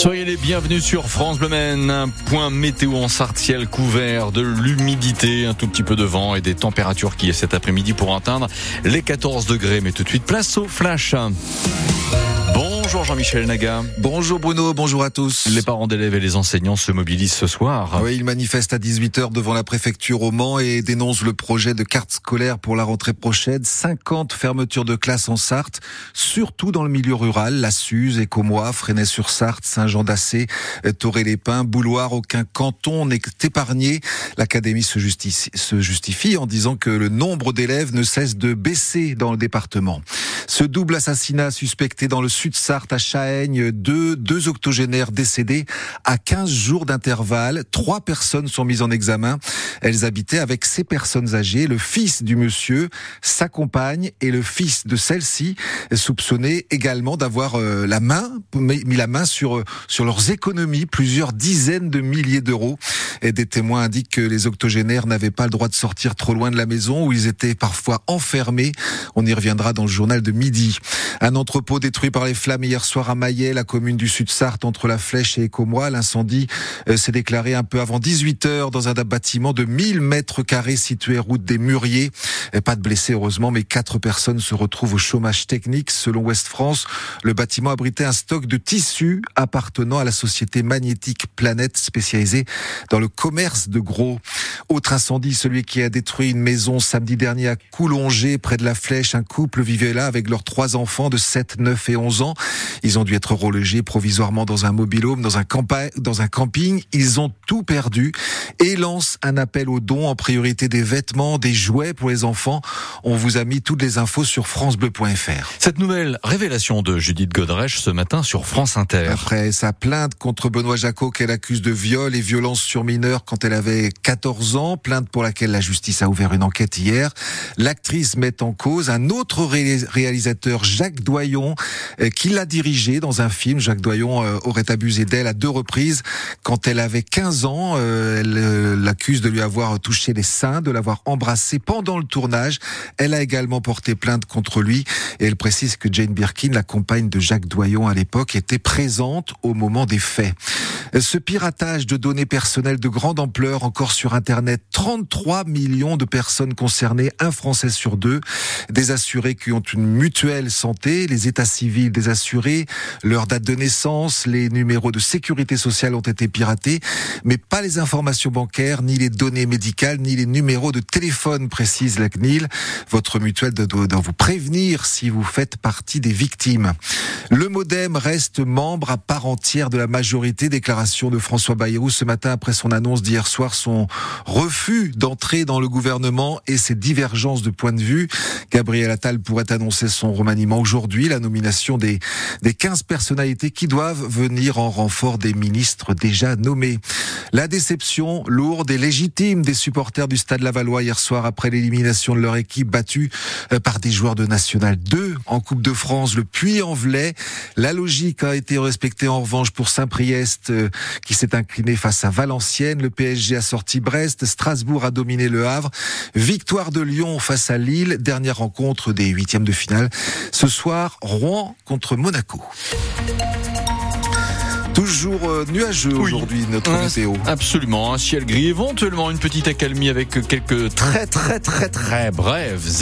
Soyez les bienvenus sur France Bleu. Un point météo en Sarthe, ciel couvert, de l'humidité, un tout petit peu de vent et des températures qui, cet après-midi, pour atteindre les 14 degrés. Mais tout de suite, place au flash. Bonjour Jean-Michel Naga. Bonjour Bruno, bonjour à tous. Les parents d'élèves et les enseignants se mobilisent ce soir. Oui, ils manifestent à 18h devant la préfecture au Mans et dénoncent le projet de carte scolaire pour la rentrée prochaine. 50 fermetures de classes en Sarthe, surtout dans le milieu rural. La Suze, Écomois, Fresnay-sur-Sarthe, Saint-Jean-d'Assé, Toré-les-Pins, Bouloir. Aucun canton n'est épargné. L'académie se justifie, se justifie en disant que le nombre d'élèves ne cesse de baisser dans le département. Ce double assassinat suspecté dans le sud-Sarthe à Chahaigne, deux, deux octogénaires décédés à 15 jours d'intervalle. Trois personnes sont mises en examen. Elles habitaient avec ces personnes âgées, le fils du monsieur, sa compagne et le fils de celle-ci, soupçonnés également d'avoir euh, la main, mis la main sur, sur leurs économies, plusieurs dizaines de milliers d'euros. Et des témoins indiquent que les octogénaires n'avaient pas le droit de sortir trop loin de la maison où ils étaient parfois enfermés. On y reviendra dans le journal de midi. Un entrepôt détruit par les flammes hier soir à Maillet, la commune du Sud-Sarthe, entre la Flèche et Écomois. L'incendie euh, s'est déclaré un peu avant 18 heures dans un bâtiment de 1000 mètres carrés situé route des Mûriers. Pas de blessés heureusement, mais quatre personnes se retrouvent au chômage technique. Selon Ouest France, le bâtiment abritait un stock de tissus appartenant à la société magnétique Planète spécialisée dans le commerce de gros. Autre incendie, celui qui a détruit une maison samedi dernier à Coulongé, près de la Flèche. Un couple vivait là avec leurs trois enfants de 7, 9 et 11 ans. Ils ont dû être relogés provisoirement dans un mobilhome, dans un, dans un camping. Ils ont tout perdu et lancent un appel aux dons en priorité des vêtements, des jouets pour les enfants. On vous a mis toutes les infos sur francebleu.fr. Cette nouvelle révélation de Judith Godrèche ce matin sur France Inter. Après sa plainte contre Benoît Jacot qu'elle accuse de viol et violence sur quand elle avait 14 ans, plainte pour laquelle la justice a ouvert une enquête hier, l'actrice met en cause un autre réalisateur, Jacques Doyon, euh, qui l'a dirigé dans un film. Jacques Doyon euh, aurait abusé d'elle à deux reprises. Quand elle avait 15 ans, euh, elle l'accuse de lui avoir touché les seins, de l'avoir embrassé pendant le tournage. Elle a également porté plainte contre lui et elle précise que Jane Birkin, la compagne de Jacques Doyon à l'époque, était présente au moment des faits. Ce piratage de données personnelles de grande ampleur encore sur Internet, 33 millions de personnes concernées, un Français sur deux, des assurés qui ont une mutuelle santé, les états civils des assurés, leur date de naissance, les numéros de sécurité sociale ont été piratés, mais pas les informations bancaires, ni les données médicales, ni les numéros de téléphone, précise la CNIL. Votre mutuelle doit vous prévenir si vous faites partie des victimes. Le Modem reste membre à part entière de la majorité. Déclaration de François Bayrou ce matin après son annonce d'hier soir, son refus d'entrer dans le gouvernement et ses divergences de point de vue. Gabriel Attal pourrait annoncer son remaniement aujourd'hui, la nomination des, des 15 personnalités qui doivent venir en renfort des ministres déjà nommés. La déception lourde et légitime des supporters du Stade Lavallois hier soir après l'élimination de leur équipe battue euh, par des joueurs de National 2 en Coupe de France, le Puy-en-Velay. La logique a été respectée en revanche pour Saint-Priest euh, qui s'est incliné face à Valenciennes. Le PSG a sorti Brest, Strasbourg a dominé le Havre. Victoire de Lyon face à Lille, dernière rencontre des huitièmes de finale. Ce soir, Rouen contre Monaco. Toujours euh, nuageux aujourd'hui notre météo. Absolument, un ciel gris, éventuellement une petite accalmie avec quelques très très très très brèves